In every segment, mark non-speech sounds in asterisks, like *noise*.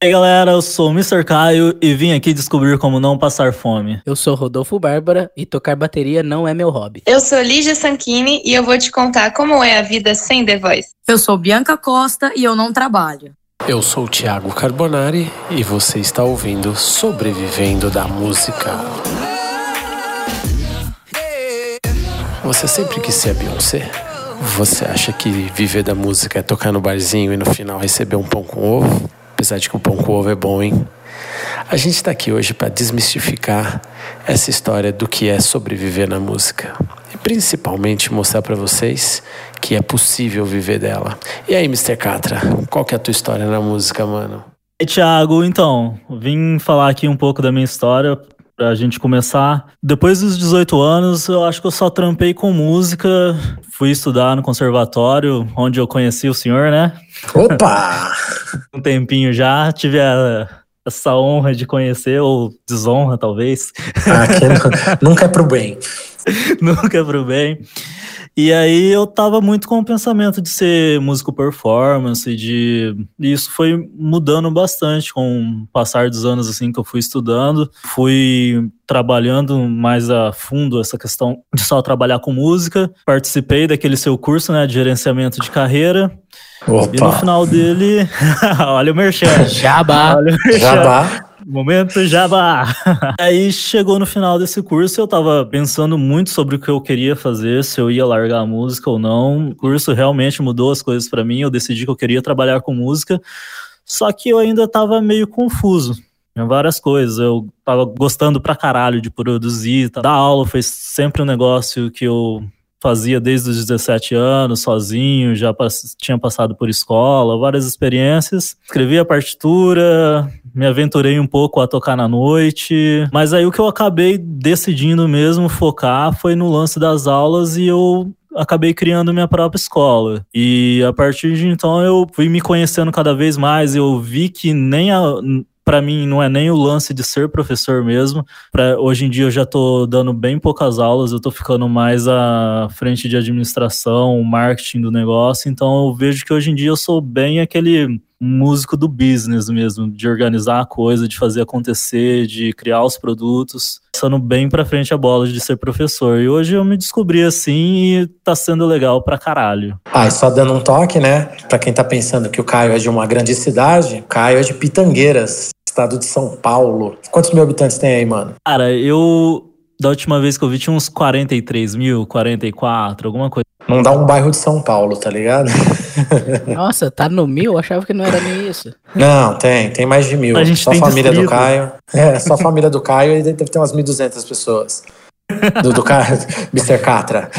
E aí galera, eu sou o Mr. Caio e vim aqui descobrir como não passar fome. Eu sou Rodolfo Bárbara e tocar bateria não é meu hobby. Eu sou Lígia Sanchini e eu vou te contar como é a vida sem The Voice. Eu sou Bianca Costa e eu não trabalho. Eu sou o Thiago Carbonari e você está ouvindo Sobrevivendo da Música. Você sempre quis ser a Beyoncé? Você acha que viver da música é tocar no barzinho e no final receber um pão com ovo? Apesar de que o pão com ovo é bom, hein? A gente está aqui hoje para desmistificar essa história do que é sobreviver na música. E principalmente mostrar para vocês que é possível viver dela. E aí, Mr. Catra, qual que é a tua história na música, mano? E Thiago, então, vim falar aqui um pouco da minha história pra gente começar. Depois dos 18 anos, eu acho que eu só trampei com música. Fui estudar no conservatório, onde eu conheci o senhor, né? Opa! *laughs* um tempinho já. Tive a, essa honra de conhecer, ou desonra, talvez. Ah, *laughs* nunca é pro bem. nunca é pro bem. E aí eu tava muito com o pensamento de ser músico performance, de e isso foi mudando bastante com o passar dos anos assim que eu fui estudando, fui trabalhando mais a fundo essa questão de só trabalhar com música. Participei daquele seu curso, né, de gerenciamento de carreira. Opa. E no final dele, *laughs* olha o merchan. Jabá. Olha o merchan. Jabá. Momento Jabá! *laughs* Aí chegou no final desse curso, eu tava pensando muito sobre o que eu queria fazer, se eu ia largar a música ou não. O curso realmente mudou as coisas para mim, eu decidi que eu queria trabalhar com música, só que eu ainda tava meio confuso. Várias coisas, eu tava gostando pra caralho de produzir, tá? dar aula foi sempre um negócio que eu fazia desde os 17 anos, sozinho, já pass tinha passado por escola, várias experiências. Escrevi a partitura, me aventurei um pouco a tocar na noite, mas aí o que eu acabei decidindo mesmo focar foi no lance das aulas e eu acabei criando minha própria escola. E a partir de então eu fui me conhecendo cada vez mais, eu vi que nem a para mim não é nem o lance de ser professor mesmo. Pra, hoje em dia eu já estou dando bem poucas aulas, eu estou ficando mais à frente de administração, marketing do negócio. Então eu vejo que hoje em dia eu sou bem aquele músico do business mesmo, de organizar a coisa, de fazer acontecer, de criar os produtos, passando bem para frente a bola de ser professor. E hoje eu me descobri assim e tá sendo legal pra caralho. Ah, e só dando um toque, né? Para quem tá pensando que o Caio é de uma grande cidade, o Caio é de Pitangueiras, estado de São Paulo. Quantos mil habitantes tem aí, mano? Cara, eu da última vez que eu vi tinha uns 43 mil, 44, alguma coisa. Não dá um bairro de São Paulo, tá ligado? *laughs* Nossa, tá no mil? Eu achava que não era nem isso. Não, tem, tem mais de mil. A gente só a tem família distrito. do Caio. É, só a família do Caio e deve ter umas 1.200 pessoas. Do, do Caio, *laughs* Mr. Catra.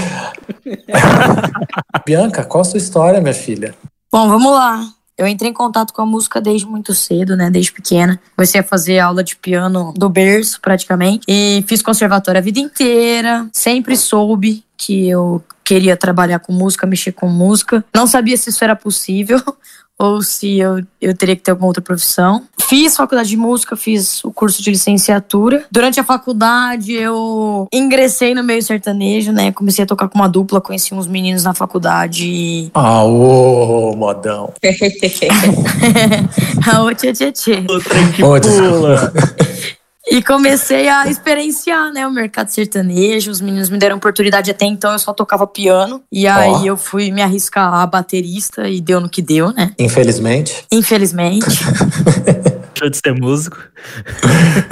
*laughs* Bianca, qual a sua história, minha filha? Bom, vamos lá. Eu entrei em contato com a música desde muito cedo, né? Desde pequena. Comecei a fazer aula de piano do berço, praticamente. E fiz conservatório a vida inteira. Sempre soube que eu queria trabalhar com música, mexer com música. Não sabia se isso era possível *laughs* ou se eu, eu teria que ter alguma outra profissão. Fiz faculdade de música, fiz o curso de licenciatura. Durante a faculdade, eu ingressei no meio sertanejo, né? Comecei a tocar com uma dupla, conheci uns meninos na faculdade e Ah, ô, modão. *laughs* *laughs* Aô, tchê, tchê, tchê. O trem que pula. *laughs* E comecei a experienciar, né, o mercado sertanejo. Os meninos me deram oportunidade até então, eu só tocava piano. E aí Ó. eu fui me arriscar a baterista e deu no que deu, né? Infelizmente. Infelizmente. *laughs* Deixou de ser músico.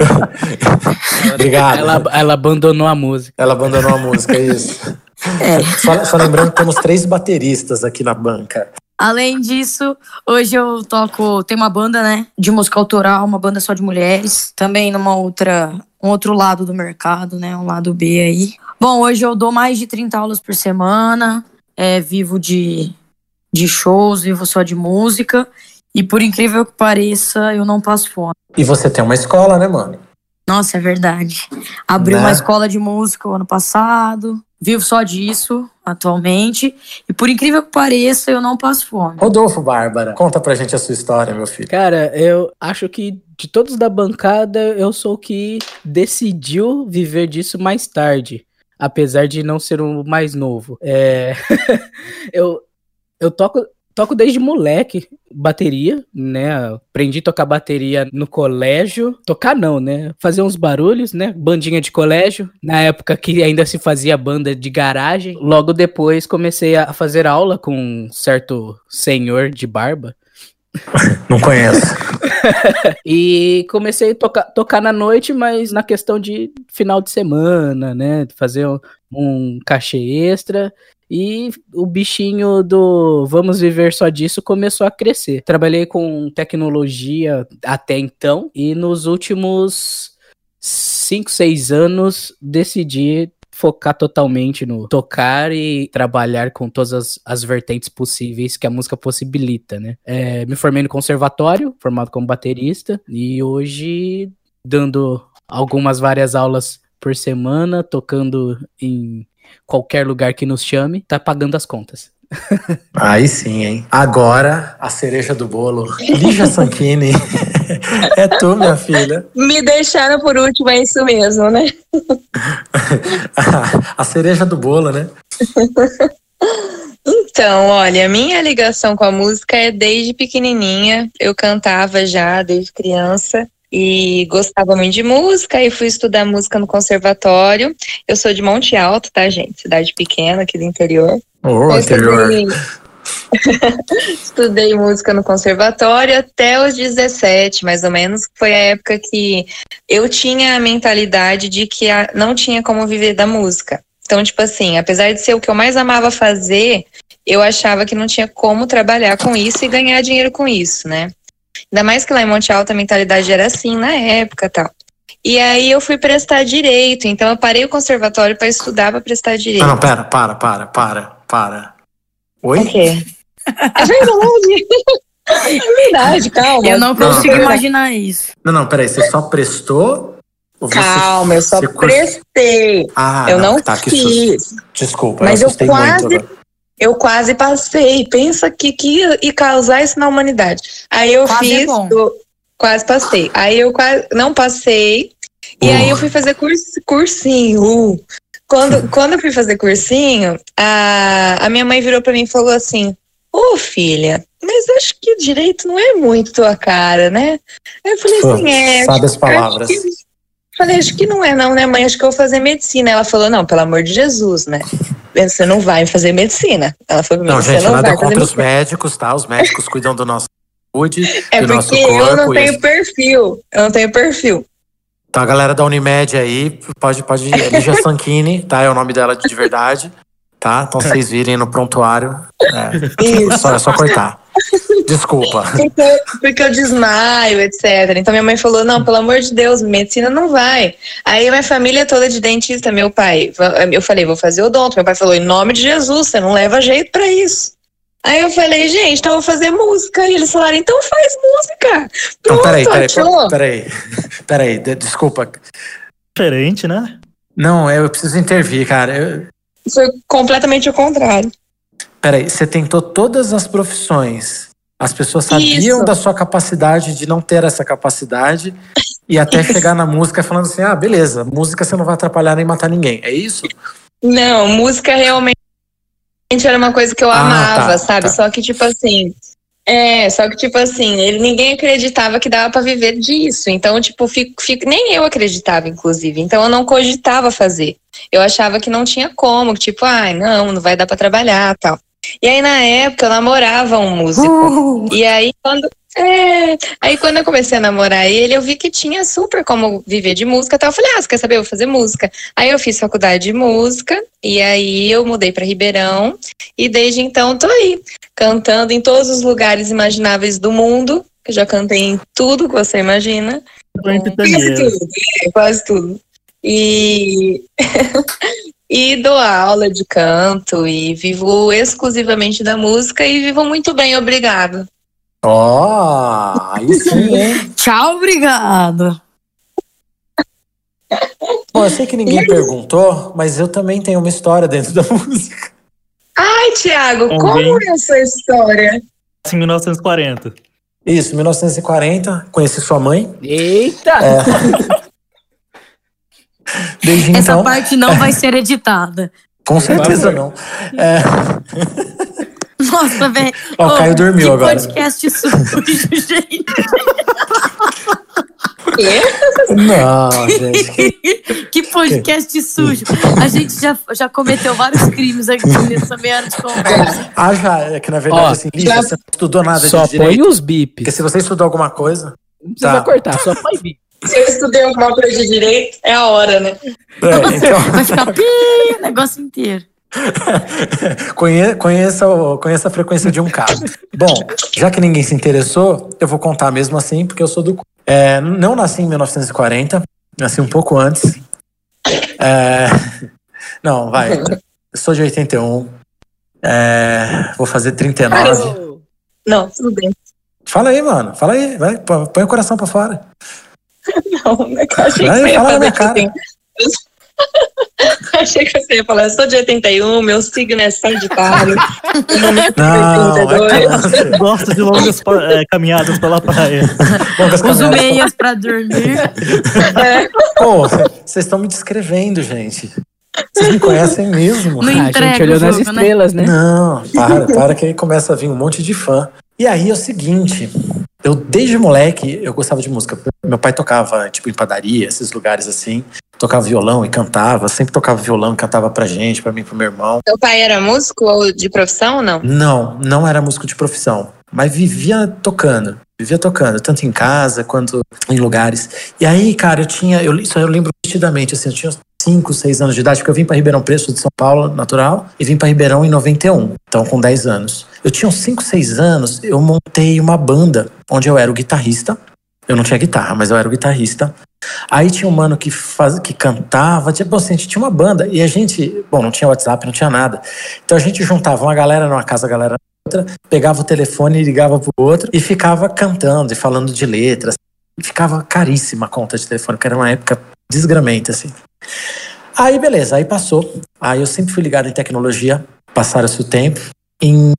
*laughs* Obrigado. Ela, ela abandonou a música. Ela abandonou a música, é isso. É. Só, só lembrando que temos três bateristas aqui na banca. Além disso, hoje eu toco, tem uma banda, né, de música autoral, uma banda só de mulheres, também numa outra, um outro lado do mercado, né, um lado B aí. Bom, hoje eu dou mais de 30 aulas por semana, é, vivo de, de shows, vivo só de música, e por incrível que pareça, eu não passo fome. E você tem uma escola, né, mano? Nossa, é verdade. Abri Né? uma escola de música o ano passado, vivo só disso atualmente, e por incrível que pareça, eu não passo fome. Rodolfo Bárbara, conta pra gente a sua história, meu filho. Cara, eu acho que de todos da bancada, eu sou o que decidiu viver disso mais tarde. Apesar de não ser o mais novo. É... *laughs* eu, eu toco toco desde moleque bateria, né? Aprendi a tocar bateria no colégio. Tocar não, né? Fazer uns barulhos, né? Bandinha de colégio. Na época que ainda se fazia banda de garagem. Logo depois comecei a fazer aula com um certo senhor de barba. *laughs* Não conheço. *laughs* e comecei a tocar, tocar na noite, mas na questão de final de semana, né? Fazer um, um cachê extra. E o bichinho do vamos viver só disso começou a crescer. Trabalhei com tecnologia até então e nos últimos 5, 6 anos decidi focar totalmente no tocar e trabalhar com todas as, as vertentes possíveis que a música possibilita, né? É, me formei no conservatório, formado como baterista, e hoje dando algumas várias aulas por semana, tocando em qualquer lugar que nos chame, tá pagando as contas. Aí sim, hein? Agora, a cereja do bolo. Lígia Sanchini. *laughs* é tu, minha filha. Me deixaram por último, é isso mesmo, né? *laughs* a cereja do bolo, né? Então, olha, minha ligação com a música é desde pequenininha. Eu cantava já desde criança e gostava muito de música e fui estudar música no conservatório. Eu sou de Monte Alto, tá, gente? Cidade pequena aqui do interior. Oh, interior. Estudei... *laughs* estudei música no conservatório até os 17, mais ou menos. Foi a época que eu tinha a mentalidade de que não tinha como viver da música. Então, tipo assim, apesar de ser o que eu mais amava fazer, eu achava que não tinha como trabalhar com isso e ganhar dinheiro com isso, né? Ainda mais que lá em Monte Alto a mentalidade era assim na época tal. E aí eu fui prestar direito, então eu parei o conservatório para estudar para prestar direito. Não, não, pera, para, para, para, para. Oi? O quê? É verdade. É verdade, calma. Eu não consigo não, imaginar isso. Não, não, peraí, você só prestou? Calma, eu só prestei. Ah, eu não, não tá, fiz. Desculpa, mas eu, eu quase, muito eu quase passei. Pensa que, que ia, causar isso na humanidade. Aí eu quase fiz. É eu, quase passei. Aí eu quase não passei. E uh. aí eu fui fazer curso, cursinho. Uh. Quando, *laughs* quando eu fui fazer cursinho, a, a minha mãe virou para mim e falou assim: Ô oh, filha, mas acho que direito não é muito tua cara, né? Aí eu falei assim: é. Sabe as palavras. Falei, acho que não é não, né, mãe? Acho que eu vou fazer medicina. Ela falou, não, pelo amor de Jesus, né? Você não vai fazer medicina. Ela falou, não, gente, não nada vai contra os médicos, tá? Os médicos cuidam do nosso saúde, é do nosso porque corpo. eu não tenho perfil. Eu não tenho perfil. Então a galera da Unimed aí, pode, pode, é Lígia Sanchini, tá? É o nome dela de verdade, tá? Então vocês virem no prontuário, é, só, é só cortar. Desculpa. *laughs* Porque, porque eu desmaio, etc. Então minha mãe falou: não, pelo amor de Deus, medicina não vai. Aí minha família toda de dentista, meu pai. Eu falei: vou fazer odonto. Meu pai falou: em nome de Jesus, você não leva jeito para isso. Aí eu falei, gente, então eu vou fazer música. E eles falaram, então faz música. Pronto, Então, peraí, peraí, peraí, peraí, de- desculpa. Diferente, né? Não, eu preciso intervir, cara. Eu- Foi completamente o contrário. Peraí, você tentou todas as profissões. As pessoas sabiam Isso. da sua capacidade de não ter essa capacidade e até *laughs* chegar na música falando assim: ah, beleza, música você não vai atrapalhar nem matar ninguém. É isso? Não, música realmente era uma coisa que eu Ah, amava, tá, sabe? tá. Só que, tipo assim. É, só que, tipo assim, ele, ninguém acreditava que dava pra viver disso. Então, tipo, fico, fico- nem eu acreditava, inclusive. Então, eu não cogitava fazer. Eu achava que não tinha como, tipo, ai, não, não vai dar pra trabalhar tal. E aí, na época, eu namorava um músico. Uh, E aí, quando. É, aí quando eu comecei a namorar ele, eu vi que tinha super como viver de música e tal. Eu falei, ah, você quer saber? Eu vou fazer música. Aí eu fiz faculdade de música, e aí eu mudei para Ribeirão, e desde então tô aí, cantando em todos os lugares imagináveis do mundo. Eu já cantei em tudo que você imagina. Quase tudo, é, quase tudo. E, *laughs* e dou aula de canto e vivo exclusivamente da música e vivo muito bem, obrigado. Ó, aí sim, hein? *laughs* Tchau, obrigado. Bom, eu sei que ninguém perguntou, mas eu também tenho uma história dentro da *laughs* música. Ai, Tiago, como é a sua história? Em 1940. Isso, 1940, conheci sua mãe. Eita! *laughs* Desde Essa então, parte não vai ser editada. com certeza não. É, Nossa, velho. Ó, o Caio dormiu que agora. podcast sujo, *laughs* gente. Não, gente. que podcast sujo. A gente já, já cometeu vários crimes aqui nessa meia hora de conversa. Ah, já, é que na verdade, Ó, assim, Lígia, você não estudou nada Só de direito. põe os Porque bips. se você estudou alguma coisa. Não precisa Tá. cortar, só põe bip. Se eu estudei alguma coisa de direito, é a hora, né? É, então, *laughs* Vai ficar pi o negócio inteiro. *laughs* conhe- conheça, conheça a frequência de um cabo. Bom, já que ninguém se interessou, eu vou contar mesmo assim, porque eu sou do. É, não nasci em 1940, nasci um pouco antes. É, *laughs* não, vai. Eu sou de 81. É, vou fazer 39. Não, tudo bem. Fala aí, mano. Fala aí. Vai, põe o coração pra fora. *laughs* Não, não é que eu achei que você ia fala na fazer minha tipo cara. assim. Eu achei que você ia falar, eu sou de 81, meu signo é Sagitário. *laughs* é Não, é 32. câncer. Gosto de longas é, caminhadas pela praia. Longas Uso meias pra dormir. Pô, vocês estão me descrevendo, gente. Vocês me conhecem mesmo. Não Ah, a gente olhou nas né? estrelas, né? Não, para, para que aí começa a vir um monte de fã. E aí é o seguinte, eu desde moleque eu gostava de música. Meu pai tocava tipo em padaria, esses lugares assim, tocava violão e cantava, sempre tocava violão e cantava pra gente, pra mim, pro meu irmão. Seu pai era músico ou de profissão ou não? Não, não era músico de profissão, mas vivia tocando. Vivia tocando, tanto em casa quanto em lugares. E aí, cara, eu tinha. Eu, isso eu lembro nitidamente, assim, eu tinha uns 5, 6 anos de idade, porque eu vim para Ribeirão Preto, de São Paulo, natural, e vim para Ribeirão em 91, então com 10 anos. Eu tinha uns 5, 6 anos, eu montei uma banda onde eu era o guitarrista. Eu não tinha guitarra, mas eu era o guitarrista. Aí tinha um mano que, faz, que cantava, tipo assim, a gente tinha uma banda, e a gente, bom, não tinha WhatsApp, não tinha nada. Então a gente juntava uma galera numa casa, a galera outra, pegava o telefone e ligava pro outro e ficava cantando e falando de letras. Ficava caríssima a conta de telefone, porque era uma época desgramenta, assim. Aí, beleza, aí passou. Aí eu sempre fui ligado em tecnologia, passaram-se o tempo. Em,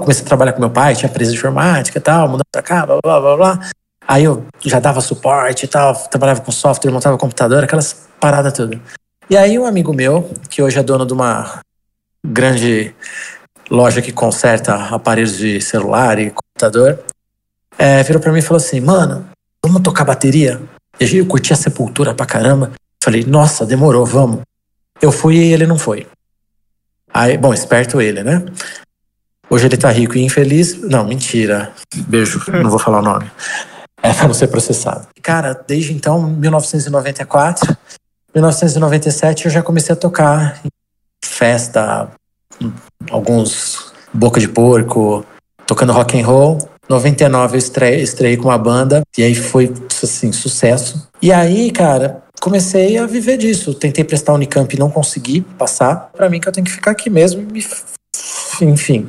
comecei a trabalhar com meu pai, tinha empresa de informática e tal, mudando pra cá, blá, blá, blá, blá. Aí eu já dava suporte e tal, trabalhava com software, montava computador, aquelas paradas tudo. E aí um amigo meu, que hoje é dono de uma grande loja que conserta aparelhos de celular e computador, é, virou pra mim e falou assim, mano, vamos tocar bateria? E eu curti a sepultura pra caramba. Falei, nossa, demorou, vamos. Eu fui e ele não foi. Aí, bom, esperto ele, né? Hoje ele tá rico e infeliz. Não, mentira. Beijo, *laughs* não vou falar o nome. É pra não ser processado. Cara, desde então, 1994, 1997, eu já comecei a tocar em festa, alguns boca de porco, tocando rock and roll. 99 eu estrei, estrei com uma banda e aí foi assim, sucesso. E aí, cara, comecei a viver disso. Tentei prestar Unicamp e não consegui passar. Pra mim que eu tenho que ficar aqui mesmo me enfim.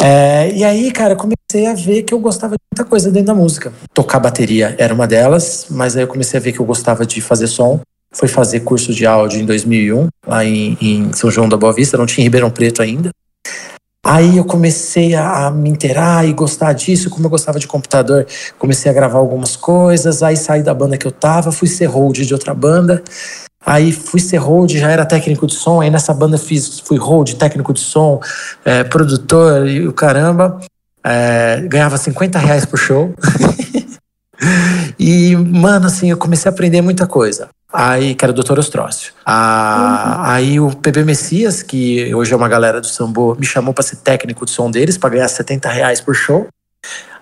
É, e aí, cara, comecei a ver que eu gostava de muita coisa dentro da música. Tocar bateria era uma delas, mas aí eu comecei a ver que eu gostava de fazer som. Fui fazer curso de áudio em 2001, lá em, em São João da Boa Vista, não tinha Ribeirão Preto ainda. Aí eu comecei a, a me inteirar e gostar disso, como eu gostava de computador, comecei a gravar algumas coisas, aí saí da banda que eu tava, fui ser hold de outra banda, aí fui ser hold, já era técnico de som, aí nessa banda fiz, fui hold, técnico de som, é, produtor e o caramba, é, ganhava 50 reais por show. *laughs* e, mano, assim, eu comecei a aprender muita coisa. Aí, que era o Dr. Ostrócio. Ah, Aí o PB Messias, que hoje é uma galera do Sambo, me chamou para ser técnico de som deles, para ganhar 70 reais por show.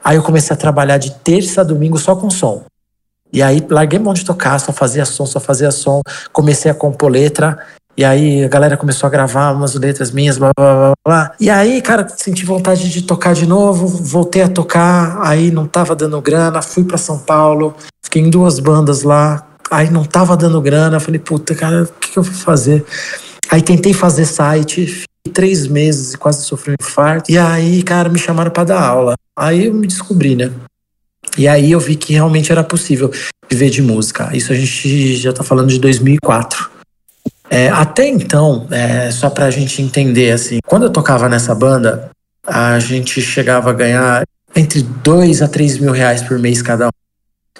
Aí eu comecei a trabalhar de terça a domingo só com som. E aí larguei mão de tocar, só fazia som, só fazia som. Comecei a compor letra. E aí a galera começou a gravar umas letras minhas, blá blá blá blá. E aí, cara, senti vontade de tocar de novo, voltei a tocar, aí não tava dando grana, fui para São Paulo, fiquei em duas bandas lá, aí não tava dando grana, falei, puta, cara, o que, que eu vou fazer? Aí tentei fazer site, fiquei três meses e quase sofri um infarto. E aí, cara, me chamaram para dar aula. Aí eu me descobri, né? E aí eu vi que realmente era possível viver de música. Isso a gente já tá falando de 2004. É, até então, é, só pra gente entender, assim, quando eu tocava nessa banda, a gente chegava a ganhar entre 2 a 3 mil reais por mês cada um.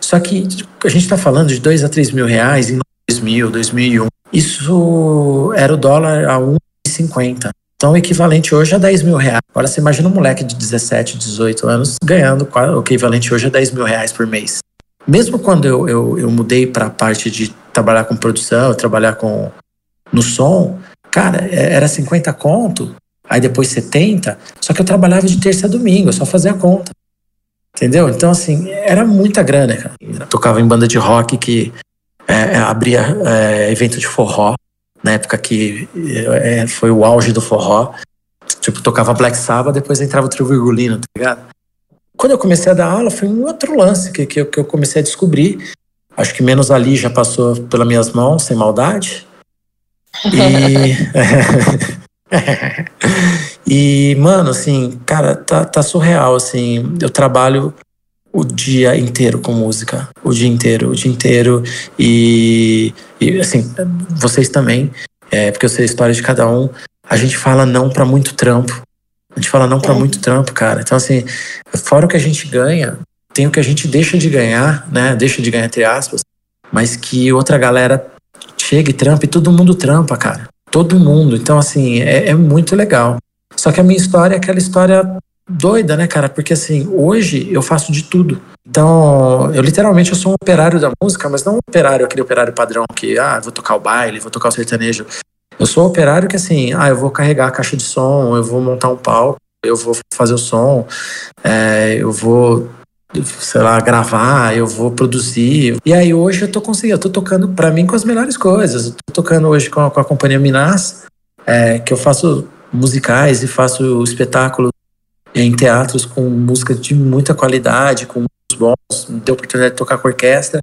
Só que a gente tá falando de 2 a 3 mil reais em 2000, 2001. Isso era o dólar a 1,50. Então, o equivalente hoje é 10 mil reais. Agora, você imagina um moleque de 17, 18 anos ganhando o equivalente hoje é 10 mil reais por mês. Mesmo quando eu, eu, eu mudei para a parte de trabalhar com produção, trabalhar com no som, cara, é, era 50 conto, aí depois 70, só que eu trabalhava de terça a domingo, só fazia a conta. Entendeu? Então, assim, era muita grana, cara. Eu tocava em banda de rock que é, é abria é, evento de forró, na época que é, foi o auge do forró. Tipo, tocava Black Sabbath, depois entrava o Trio Virgulino, tá ligado? Quando eu comecei a dar aula, foi um outro lance que, que, eu, que eu comecei a descobrir. Acho que menos ali já passou pelas minhas mãos, sem maldade. E. *laughs* *laughs* e, mano, assim, cara, tá, tá surreal, assim. Eu trabalho o dia inteiro com música. O dia inteiro, o dia inteiro. E, e assim, vocês também, é, porque eu sei a história de cada um. A gente fala não para muito trampo. A gente fala não para é. muito trampo, cara. Então, assim, fora o que a gente ganha, tem o que a gente deixa de ganhar, né? Deixa de ganhar, entre aspas, mas que outra galera chega e trampa e todo mundo trampa, cara. Todo mundo. Então, assim, é, é muito legal. Só que a minha história é aquela história doida, né, cara? Porque assim, hoje eu faço de tudo. Então, eu literalmente eu sou um operário da música, mas não um operário, aquele operário padrão que, ah, vou tocar o baile, vou tocar o sertanejo. Eu sou um operário que assim, ah, eu vou carregar a caixa de som, eu vou montar um palco, eu vou fazer o som, é, eu vou sei lá, gravar, eu vou produzir. E aí hoje eu tô conseguindo, eu tô tocando para mim com as melhores coisas. Eu tô tocando hoje com a, com a companhia Minas, é, que eu faço musicais e faço espetáculos em teatros com música de muita qualidade, com bons, deu oportunidade de tocar com orquestra.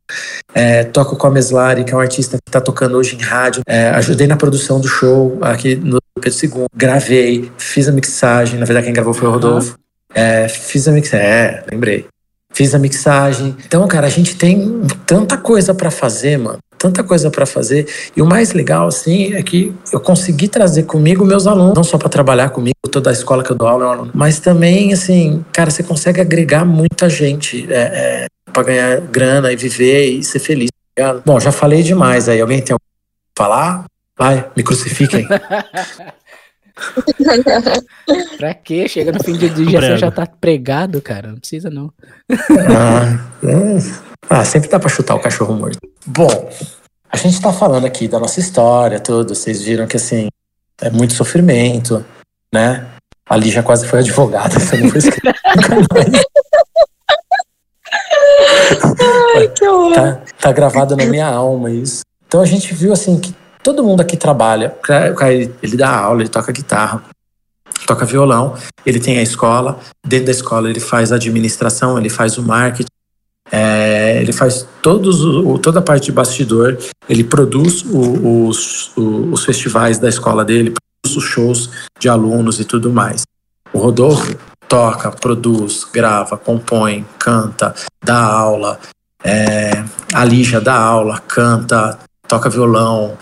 É, toco com a Meslari, que é um artista que está tocando hoje em rádio. É, ajudei na produção do show aqui no Pedro II. Gravei, fiz a mixagem. Na verdade, quem gravou foi o Rodolfo. É, fiz a mixagem. É, lembrei fiz a mixagem. Então, cara, a gente tem tanta coisa para fazer, mano. Tanta coisa para fazer. E o mais legal, assim, é que eu consegui trazer comigo meus alunos, não só para trabalhar comigo, toda a escola que eu dou aula é um aluno, mas também, assim, cara, você consegue agregar muita gente é, é, para ganhar grana e viver e ser feliz. Tá Bom, já falei demais aí. Alguém tem algo pra falar? Vai, me crucifiquem. *laughs* pra quê? Chega no fim de dia você já tá pregado, cara. Não precisa, não. ah, é. Ah, sempre dá pra chutar o cachorro morto. Bom, a gente tá falando aqui da nossa história, tudo. Vocês viram que, assim, é muito sofrimento, né? Ali já quase foi advogada, *laughs* você não foi Ai, que horror. Tá, tá gravado na minha alma isso. Então a gente viu, assim, que Todo mundo aqui trabalha. O cara, ele dá aula, ele toca guitarra, toca violão, ele tem a escola. Dentro da escola ele faz a administração, ele faz o marketing, é, ele faz todos toda a parte de bastidor, ele produz o, os, os festivais da escola dele, produz os shows de alunos e tudo mais. O Rodolfo toca, produz, grava, compõe, canta, dá aula, é, a Lígia dá aula, canta, toca violão,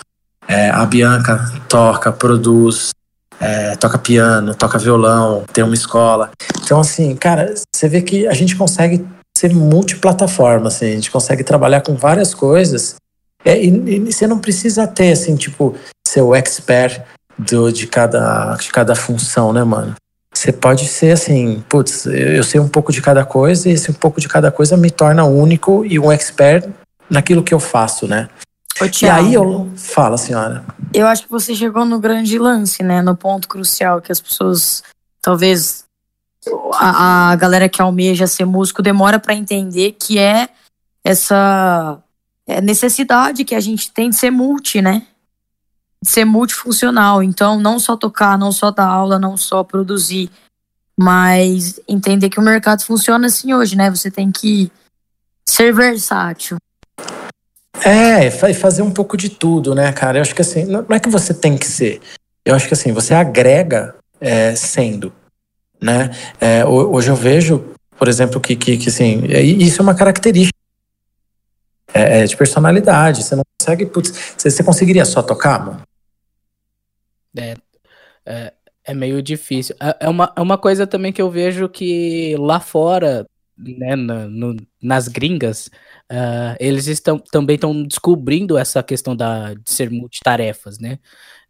é, a Bianca toca, produz, é, toca piano, toca violão, tem uma escola. Então, assim, cara, você vê que a gente consegue ser multiplataforma, assim, a gente consegue trabalhar com várias coisas. É, e, e, você não precisa ter, assim, tipo, ser o expert do, de, cada, de cada função, né, mano? Você pode ser assim, putz, eu sei um pouco de cada coisa e esse um pouco de cada coisa me torna único e um expert naquilo que eu faço, né? Ô, e aí eu. Fala, senhora. Eu acho que você chegou no grande lance, né? No ponto crucial que as pessoas, talvez a, a galera que almeja ser músico demora para entender que é essa é necessidade que a gente tem de ser multi, né? De ser multifuncional. Então, não só tocar, não só dar aula, não só produzir, mas entender que o mercado funciona assim hoje, né? Você tem que ser versátil. É, fazer um pouco de tudo, né, cara? Eu acho que assim, não é que você tem que ser. Eu acho que assim, você agrega é, sendo, né? É, hoje eu vejo, por exemplo, que, que, que assim, isso é uma característica é, é, de personalidade. Você não consegue, putz, você, você conseguiria só tocar, mano? É, é, é meio difícil. É, é, uma, é uma coisa também que eu vejo que lá fora né, na, no, nas gringas, uh, eles estão também estão descobrindo essa questão da, de ser multitarefas, né?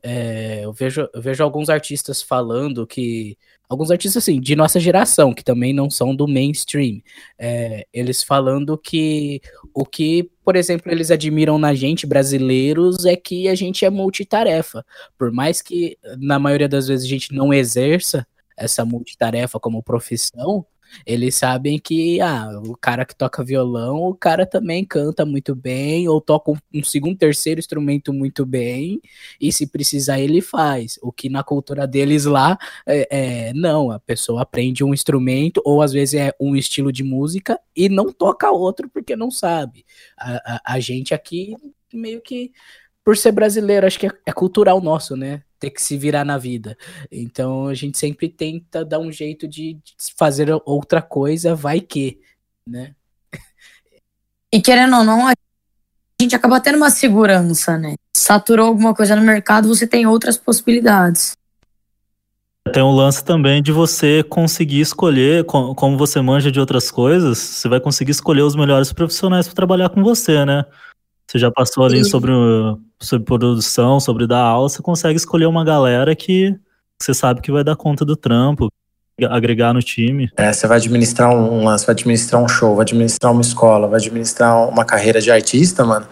É, eu, vejo, eu vejo alguns artistas falando que. Alguns artistas, assim, de nossa geração, que também não são do mainstream. É, eles falando que o que, por exemplo, eles admiram na gente, brasileiros, é que a gente é multitarefa. Por mais que, na maioria das vezes, a gente não exerça essa multitarefa como profissão, eles sabem que ah, o cara que toca violão, o cara também canta muito bem, ou toca um, segundo, terceiro instrumento muito bem, e se precisar ele faz. O que na cultura deles lá, é, é, não, a pessoa aprende um instrumento, ou às vezes é um estilo de música, e não toca outro porque não sabe. A, a, a gente aqui meio que por ser brasileiro, acho que é, é, cultural nosso, né? Ter que se virar na vida. Então a gente sempre tenta dar um jeito de, fazer outra coisa, vai que, né? E querendo ou não, a gente acaba tendo uma segurança, né? Saturou alguma coisa no mercado, você tem outras possibilidades. Tem um lance também de você conseguir escolher, como você manja de outras coisas, você vai conseguir escolher os melhores profissionais para trabalhar com você, né? Você já passou ali sobre, sobre produção, sobre dar aula, você consegue escolher uma galera que você sabe que vai dar conta do trampo, agregar no time. É, você vai administrar um lance, vai administrar um show, vai administrar uma escola, vai administrar uma carreira de artista, mano.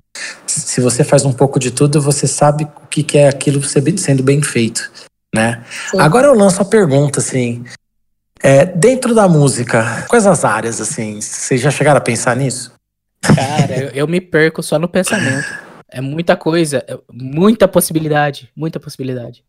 Se você faz um pouco de tudo, você sabe o que, é aquilo sendo bem feito, né? Sim. Agora eu lanço a pergunta, assim, é, dentro da música, quais as áreas, assim, vocês já chegaram a pensar nisso? Cara, eu, eu me perco só no pensamento. É muita coisa, é muita possibilidade, muita possibilidade.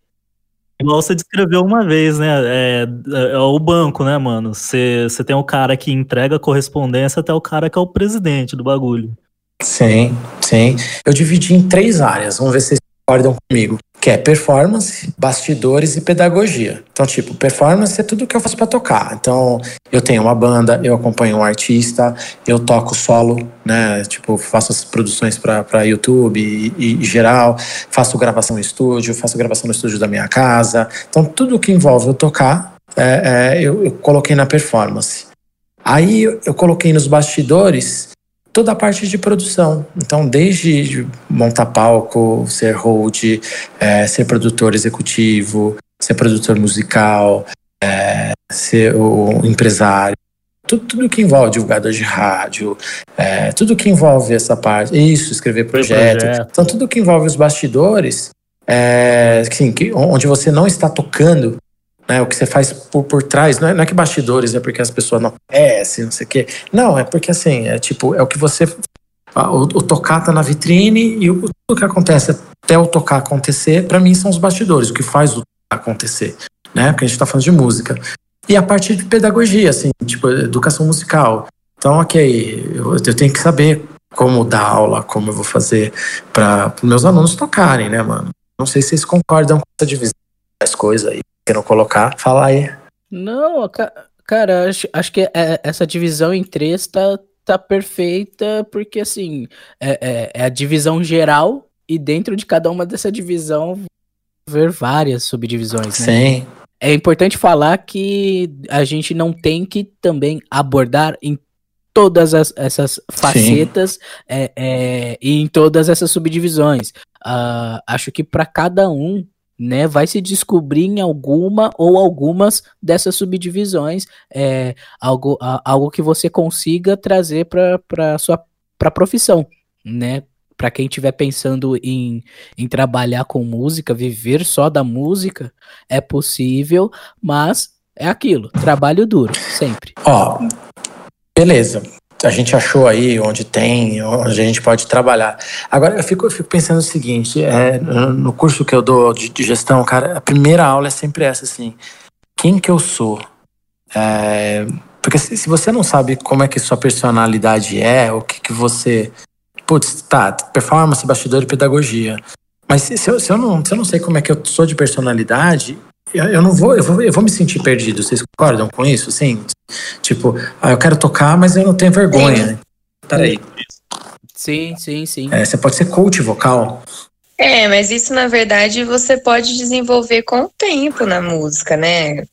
Igual você descreveu uma vez, né? É, é, é o banco, né, mano? Você, você tem o cara que entrega a correspondência até o cara que é o presidente do bagulho. Sim, sim. Eu dividi em três áreas. Vamos ver se vocês concordam comigo que é performance, bastidores e pedagogia. Então, tipo, performance é tudo que eu faço para tocar. Então, eu tenho uma banda, eu acompanho um artista, eu toco solo, né? Tipo, faço as produções para YouTube e, e, geral, faço gravação no estúdio, faço gravação no estúdio da minha casa. Então, tudo que envolve eu tocar, é, é, eu, eu coloquei na performance. Aí eu coloquei nos bastidores toda a parte de produção. Então, desde montar palco, ser hold, é, ser produtor executivo, ser produtor musical, é, ser o empresário, tudo, tudo que envolve divulgador de rádio, é, tudo que envolve essa parte, isso, escrever projeto. projeto. Então, tudo que envolve os bastidores, é, assim, que, onde você não está tocando né, o que você faz por, por trás, não é, não é que bastidores é porque as pessoas não conhecem, não sei o quê. Não, é porque assim, é tipo, é o que você. O, o tocar tá na vitrine e o, tudo que acontece até o tocar acontecer, para mim são os bastidores, o que faz o acontecer, né? Porque a gente tá falando de música. E a parte de pedagogia, assim, tipo, educação musical. Então, ok, eu, eu tenho que saber como dar aula, como eu vou fazer para meus alunos tocarem, né, mano? Não sei se vocês concordam com essa divisão das coisas aí queiram colocar, fala aí. Não, cara, acho, acho que é, essa divisão em três tá, tá perfeita, porque assim, é, é, é, a divisão geral e dentro de cada uma dessa divisão ver várias subdivisões, né? Sim. É importante falar que a gente não tem que também abordar em todas as, essas facetas é, é, e em todas essas subdivisões. Uh, acho que para cada um né, vai se descobrir em alguma ou algumas dessas subdivisões, é, algo, a, algo que você consiga trazer para sua pra profissão, né? Para quem estiver pensando em, em trabalhar com música, viver só da música, é possível, mas é aquilo, trabalho duro, sempre. Ó, beleza a gente achou aí onde tem, onde a gente pode trabalhar. Agora, eu fico, eu fico pensando o seguinte: é, no curso que eu dou de, de, gestão, cara, a primeira aula é sempre essa, assim: quem que eu sou? É, porque se, se, você não sabe como é que sua personalidade é, o que, que você. Putz, tá, performance, bastidor e pedagogia. Mas se, se, eu, se, eu não, se eu não sei como é que eu sou de personalidade, eu não vou eu, vou, eu vou me sentir perdido. Vocês concordam com isso? Sim. Tipo, ah, eu quero tocar, mas eu não tenho vergonha. Peraí. Sim, sim, sim. É, você pode ser coach vocal. É, mas isso na verdade você pode desenvolver com o tempo na música, né?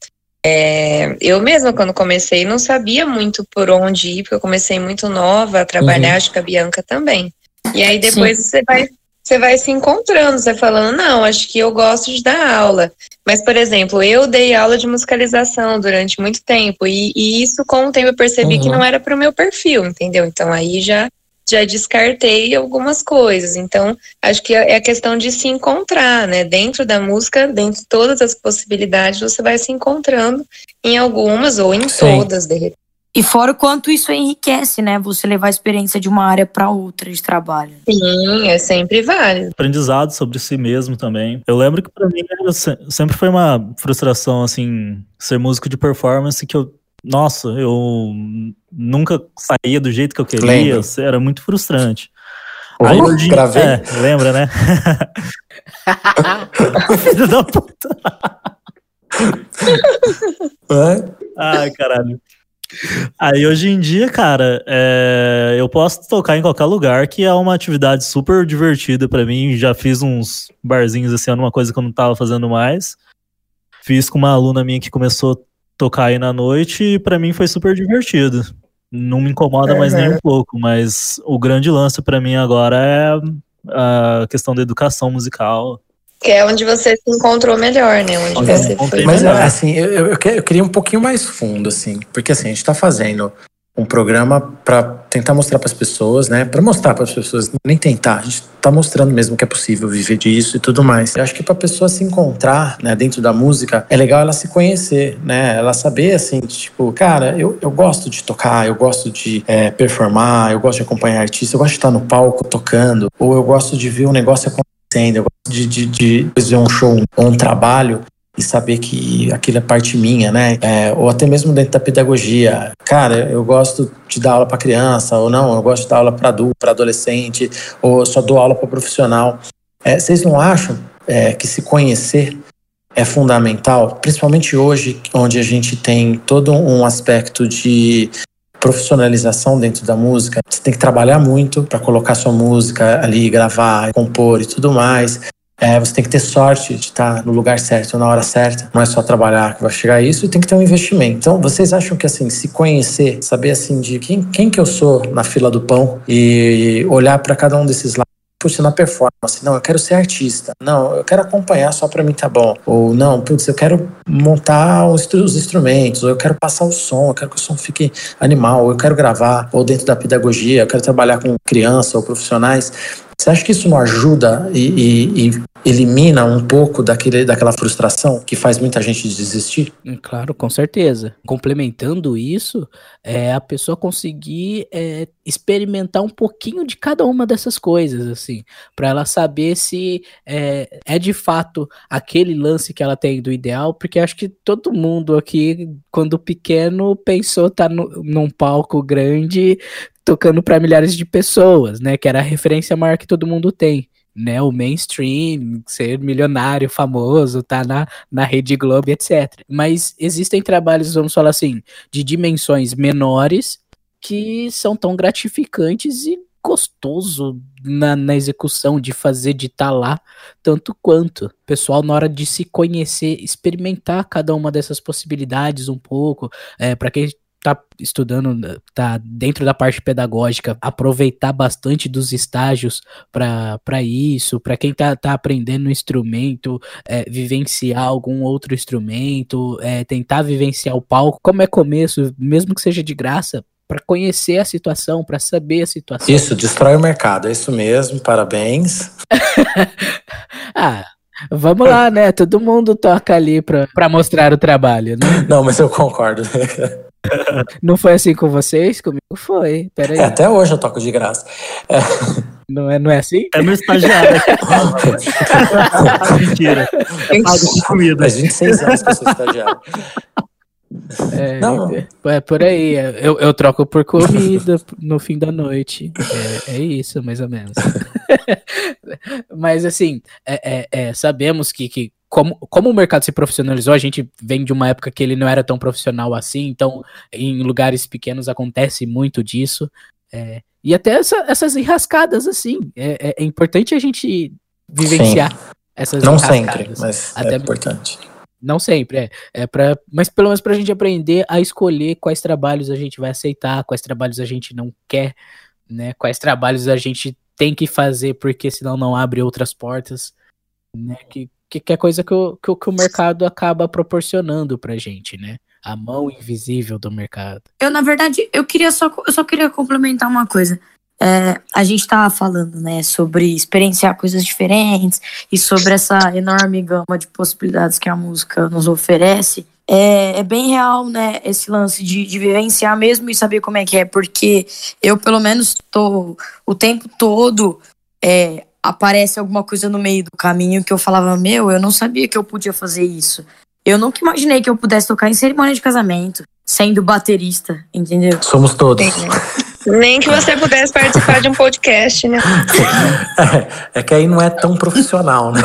É, eu mesma, quando comecei, não sabia muito por onde ir, porque eu comecei muito nova a trabalhar, Uhum. acho que a Bianca também. E aí depois você vai, você vai se encontrando, você falando, não, acho que eu gosto de dar aula. Mas, por exemplo, eu dei aula de musicalização durante muito tempo, e, e isso, com o tempo, eu percebi que Uhum. não era para o meu perfil, entendeu? Então aí já, já descartei algumas coisas. Então, acho que é a questão de se encontrar, né? Dentro da música, dentro de todas as possibilidades, você vai se encontrando em algumas ou em Sim. todas, de repente. E fora o quanto isso enriquece, né? Você levar a experiência de uma área para outra de trabalho. Sim, é sempre válido. aprendizado sobre si mesmo também. Eu lembro que pra mim sempre foi uma frustração, assim, ser músico de performance que eu, nossa, eu nunca saía do jeito que eu queria, Lembro. era muito frustrante. Oh, Aí hoje, gravei. é, lembra, né? *laughs* Filho da puta. É? Ai, caralho. Aí hoje em dia, cara, é, eu posso tocar em qualquer lugar, que é uma atividade super divertida pra mim. Já fiz uns barzinhos esse ano, uma coisa que eu não tava fazendo mais. Fiz com uma aluna minha que começou a tocar aí na noite e pra mim foi super divertido. Não me incomoda mais nem um pouco, mas o grande lance pra mim agora é a questão da educação musical. Que é onde você se encontrou melhor, né? Onde eu você foi. Mas melhor. assim, eu, eu, eu que- eu queria um pouquinho mais fundo, assim, porque assim, a gente tá fazendo um programa para tentar mostrar para as pessoas, né? Para mostrar para as pessoas, nem tentar, a gente tá mostrando mesmo que é possível viver disso e tudo mais. Eu acho que para pessoa se encontrar, né, dentro da música, é legal ela se conhecer, né? Ela saber assim, tipo, cara, eu, eu gosto de tocar, eu gosto de é, performar, eu gosto de acompanhar artistas, eu gosto de estar no palco tocando, ou eu gosto de ver um negócio acontecendo, eu gosto de, de, de ver um show ou um trabalho e saber que aquilo é parte minha, né? É, ou até mesmo dentro da pedagogia. Cara, eu gosto de dar aula para criança, ou não, eu gosto de dar aula para adulto, para adolescente, ou só dou aula para profissional. É, vocês não acham é, que se conhecer é fundamental, principalmente hoje, onde a gente tem todo um aspecto de profissionalização dentro da música. Você tem que trabalhar muito para colocar sua música ali, gravar, compor e tudo mais. É, você tem que ter sorte de estar no lugar certo, na hora certa. Não é só trabalhar que vai chegar a isso e tem que ter um investimento. Então, vocês acham que assim, se conhecer, saber assim de quem, quem que eu sou na fila do pão e olhar para cada um desses lados puxa, na performance, não, eu quero ser artista, não, eu quero acompanhar só pra mim tá bom, ou não, putz, eu quero montar os instrumentos, ou eu quero passar o som, eu quero que o som fique animal, ou eu quero gravar, ou dentro da pedagogia, eu quero trabalhar com criança ou profissionais. Você acha que isso não ajuda e, e, e elimina um pouco daquele, daquela frustração que faz muita gente desistir? Claro, com certeza. Complementando isso, é a pessoa conseguir é, experimentar um pouquinho de cada uma dessas coisas, assim, para ela saber se é, é de fato aquele lance que ela tem do ideal, porque acho que todo mundo aqui, quando pequeno, pensou estar tá num palco grande tocando para milhares de pessoas, né? Que era a referência maior que todo mundo tem né, o mainstream, ser milionário, famoso, tá na, na Rede Globo, etc. Mas existem trabalhos, vamos falar assim, de dimensões menores que são tão gratificantes e gostoso na, na execução de fazer, de estar tá lá, tanto quanto. Pessoal, na hora de se conhecer, experimentar cada uma dessas possibilidades um pouco, é, para quem tá estudando, tá dentro da parte pedagógica, aproveitar bastante dos estágios para isso, para quem tá, tá aprendendo um instrumento, é, vivenciar algum outro instrumento, é, tentar vivenciar o palco, como é começo, mesmo que seja de graça, para conhecer a situação, para saber a situação. Isso, destrói o mercado, é isso mesmo, parabéns. *laughs* ah, Vamos lá, né? Todo mundo toca ali pra mostrar o trabalho, né? Não, mas eu concordo. *laughs* Não foi assim com vocês? Comigo foi. Peraí. É, até hoje eu toco de graça. É. Não, é, não é assim? É meu estagiário. *laughs* Mentira. Eu pago com comida. Faz 26 anos que eu sou estagiário. É, não. é por aí. Eu, eu troco por comida no fim da noite. É, é isso, mais ou menos. *laughs* Mas assim, é, é, sabemos que, que como, como o mercado se profissionalizou, a gente vem de uma época que ele não era tão profissional assim, então em lugares pequenos acontece muito disso. É, e até essa, essas enrascadas, assim, é, é, importante a gente vivenciar Sim. essas Não sempre, mas até é importante. Não sempre, é. é pra, mas pelo menos pra gente aprender a escolher quais trabalhos a gente vai aceitar, quais trabalhos a gente não quer, né? Quais trabalhos a gente tem que fazer porque senão não abre outras portas, né? Que, que, é coisa que o, que, que o mercado acaba proporcionando pra gente, né? A mão invisível do mercado. Eu, na verdade, eu queria só, eu só queria complementar uma coisa. É, a gente estava falando, né, sobre experienciar coisas diferentes e sobre essa enorme gama de possibilidades que a música nos oferece. É, é bem real, né, esse lance de, de, vivenciar mesmo e saber como é que é, porque eu, pelo menos, tô o tempo todo é, aparece alguma coisa no meio do caminho que eu falava, meu, eu não sabia que eu podia fazer isso. Eu nunca imaginei que eu pudesse tocar em cerimônia de casamento, sendo baterista, entendeu? Somos todos. Nem que você pudesse participar de um podcast, né? *laughs* É, é que aí não é tão profissional, né?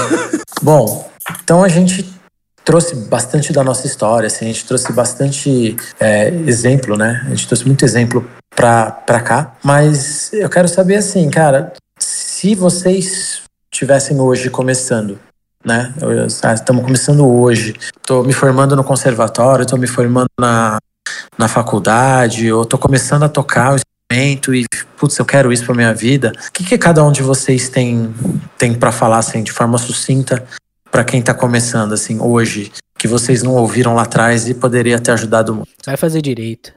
Bom, então a gente trouxe bastante da nossa história, assim, a gente trouxe bastante é, exemplo, né? A gente trouxe muito exemplo pra, pra cá, mas eu quero saber assim, cara, se vocês tivessem hoje começando, né? Estamos começando hoje, estou me formando no conservatório, estou me formando na, na faculdade, ou estou começando a tocar e, putz, eu quero isso para minha vida. O que, que cada um de vocês tem, tem para falar, assim, de forma sucinta para quem tá começando, assim, hoje, que vocês não ouviram lá atrás e poderia ter ajudado muito? Vai fazer direito.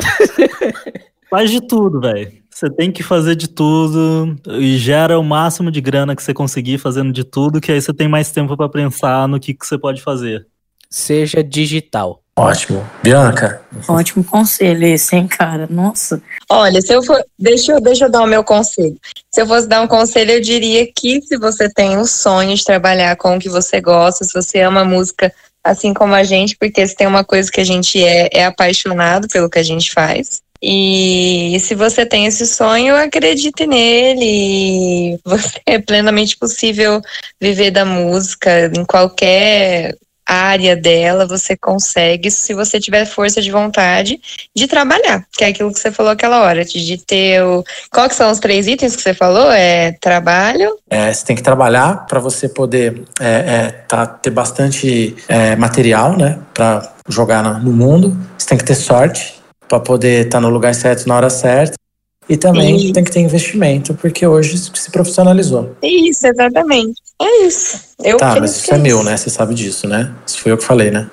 *laughs* Faz de tudo, velho. Você tem que fazer de tudo e gera o máximo de grana que você conseguir fazendo de tudo, que aí você tem mais tempo para pensar no que, que você pode fazer. Seja digital. Ótimo. Bianca? Ótimo conselho esse, hein, cara? Nossa. Olha, se eu for. Deixa eu, deixa eu dar o meu conselho. Se eu fosse dar um conselho, eu diria que se você tem o sonho de trabalhar com o que você gosta, se você ama música assim como a gente, porque se tem uma coisa que a gente é, é apaixonado pelo que a gente faz. E se você tem esse sonho, acredite nele. *laughs* É plenamente possível viver da música em qualquer área dela, você consegue se você tiver força de vontade de trabalhar, que é aquilo que você falou aquela hora, de ter o... Qual que são os três itens que você falou? É trabalho? É, você tem que trabalhar para você poder é, é, tá, ter bastante é, material, né, para jogar no mundo. Você tem que ter sorte para poder estar tá no lugar certo na hora certa. E também Sim. tem que ter investimento, porque hoje se profissionalizou. Isso, exatamente. É isso. Eu tá, mas isso é, é meu, né? Você sabe disso, né? Isso foi eu que falei, né?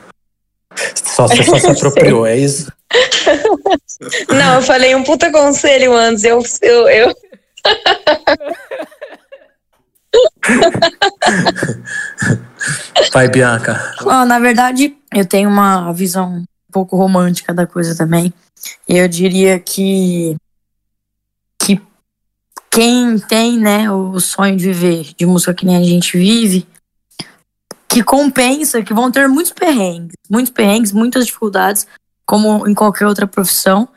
Só, você só se *laughs* apropriou, é isso? *laughs* Não, eu falei um puta conselho antes. Eu. eu, eu... *laughs* Vai, Bianca. Oh, na verdade, eu tenho uma visão pouco romântica da coisa também. Eu diria que quem tem, né, o sonho de viver de música que nem a gente vive, que compensa, que vão ter muitos perrengues, muitos perrengues, muitas dificuldades, como em qualquer outra profissão,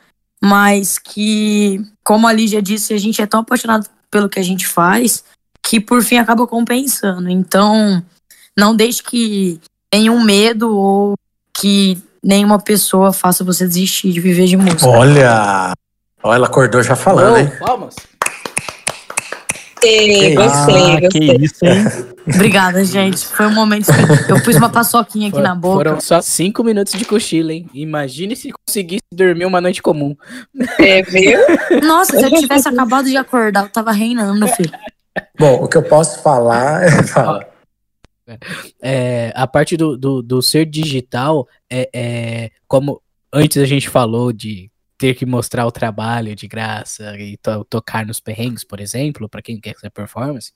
mas que, como a Lígia disse, a gente é tão apaixonado pelo que a gente faz, que por fim acaba compensando. Então, não deixe que nenhum medo ou que nenhuma pessoa faça você desistir de viver de música. Olha! Olha, ela acordou já falando, oh, hein? Palmas! Gostei, gostei, ah, gostei. isso, hein? Obrigada, gente. Foi um momento. Eu pus uma paçoquinha aqui For, na boca. Foram só cinco minutos de cochilo, hein? Imagine se conseguisse dormir uma noite comum. É, viu? Nossa, se eu tivesse acabado de acordar, eu tava reinando, filho. Bom, o que eu posso falar é. É, a parte do, do, do ser digital é, é como antes a gente falou de ter que mostrar o trabalho de graça e to tocar nos perrengues, por exemplo, para quem quer fazer performance,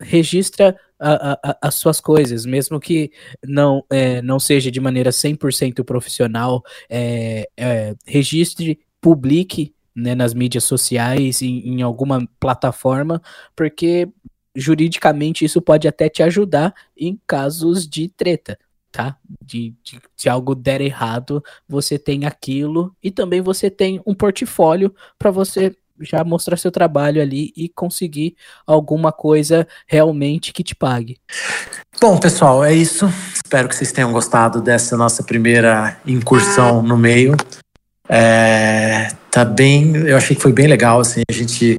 registra a, a, as suas coisas, mesmo que não, é, não seja de maneira 100% profissional, é, é, registre, publique né, nas mídias sociais, em, em alguma plataforma, porque juridicamente isso pode até te ajudar em casos de treta tá? De, de, se algo der errado, você tem aquilo e também você tem um portfólio para você já mostrar seu trabalho ali e conseguir alguma coisa realmente que te pague. Bom, pessoal, é isso. Espero que vocês tenham gostado dessa nossa primeira incursão no meio. É, tá bem, eu achei que foi bem legal, assim, a gente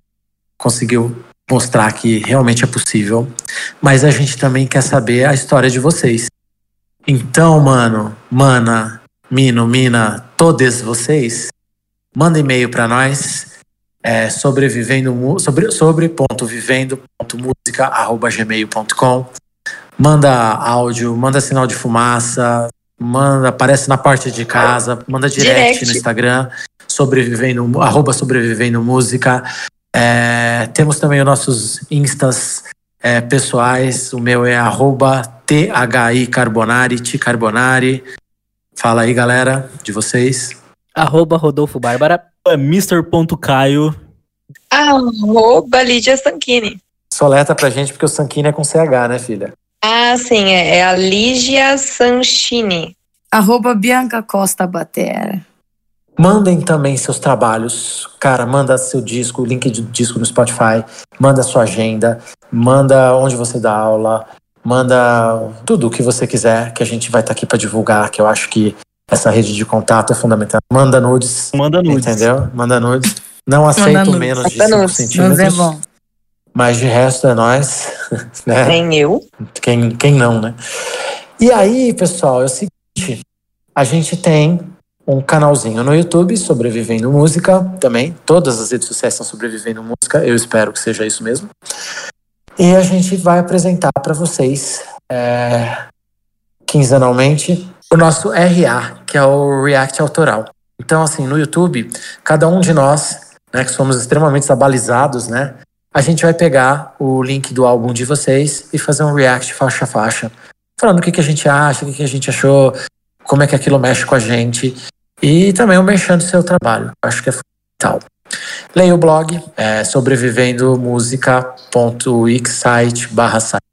conseguiu mostrar que realmente é possível, mas a gente também quer saber a história de vocês. Então, mano, mana, mino, mina, todos vocês, manda e-mail para nós. É, sobrevivendo sobre, sobre ponto vivendo ponto música arroba gmail.com manda áudio manda sinal de fumaça manda aparece na parte de casa manda direct, direct. no Instagram sobrevivendo arroba sobrevivendo música é, temos também os nossos instas é, pessoais o meu é arroba THI Carbonari, Ti Carbonari. Fala aí, galera, de vocês. Arroba Rodolfo Bárbara. É Mr.caio. Arroba Lídia Sanchini. Soleta pra gente, porque o Sanchini é com CH, né, filha? Ah, sim, é, é a Lígia Sanchini. Arroba Bianca Costa Batera. Mandem também seus trabalhos. Cara, manda seu disco, link de disco no Spotify, manda sua agenda, manda onde você dá aula, manda tudo o que você quiser, que a gente vai estar tá aqui para divulgar, que eu acho que essa rede de contato é fundamental. Manda nudes. Manda nudes. Entendeu? Manda nudes. Não aceito menos de 5 centímetros. Mas é bom. Mas de resto é nós. *laughs* Né? Nem eu. Quem, quem não, né? E aí, pessoal, é o seguinte: a gente tem um canalzinho no YouTube, Sobrevivendo Música, também. Todas as redes sociais estão Sobrevivendo Música, eu espero que seja isso mesmo. E a gente vai apresentar para vocês é, quinzenalmente o nosso RA, que é o React Autoral. Então, assim, no YouTube, cada um de nós, né, que somos extremamente abalizados, né, a gente vai pegar o link do álbum de vocês e fazer um react faixa a faixa, falando o que, que a gente acha, o que, que a gente achou, como é que aquilo mexe com a gente e também o mexendo seu trabalho. Acho que é fundamental. Leia o blog é, sobrevivendomusica.wixsite barra site.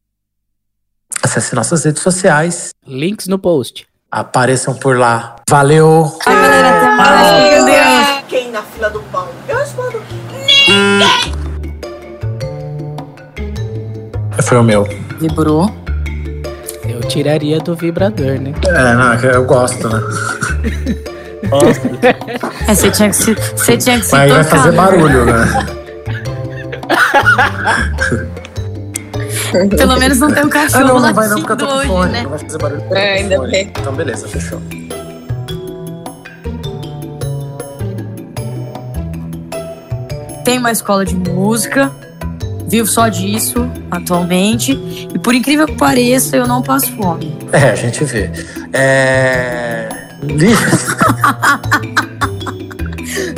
Acesse nossas redes sociais. Links no post. Apareçam por lá. Valeu! Ai, galera, até mais. Meu Deus. Quem na fila do pão? Eu respondo. Ninguém! Foi o meu. Vibrou. Tiraria do vibrador, né? É, não, eu gosto, né? É, você tinha que se, você tinha que se Mas aí vai fazer barulho, né? Pelo menos não tem um cachorro ah, não, não vai não, porque eu tô com hoje, fone, né? Não vai fazer barulho. É, ainda bem. Então beleza, fechou. Tem uma escola de música, vivo só disso atualmente. E por incrível que pareça, eu não passo fome. É, a gente vê. É. *laughs*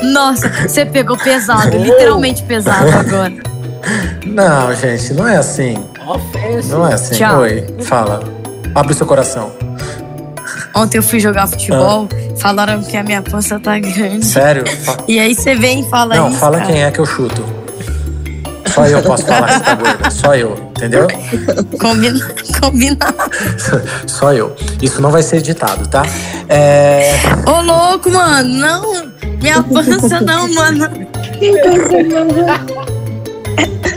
Nossa, você pegou pesado, literalmente pesado agora. *laughs* Não, gente, não é assim. Não é assim. Tchau. Oi, fala. Abre seu coração. Ontem eu fui jogar futebol, ah. falaram que a minha pança tá grande. Sério? E aí você vem e fala não, isso. Não, fala cara. quem é que eu chuto. Só eu posso falar que você tá gorda. Só eu, entendeu? Combina, combinado. *laughs* Só eu. Isso não vai ser editado, tá? É... Ô, louco, mano. Não. Minha pança não, mano. *laughs*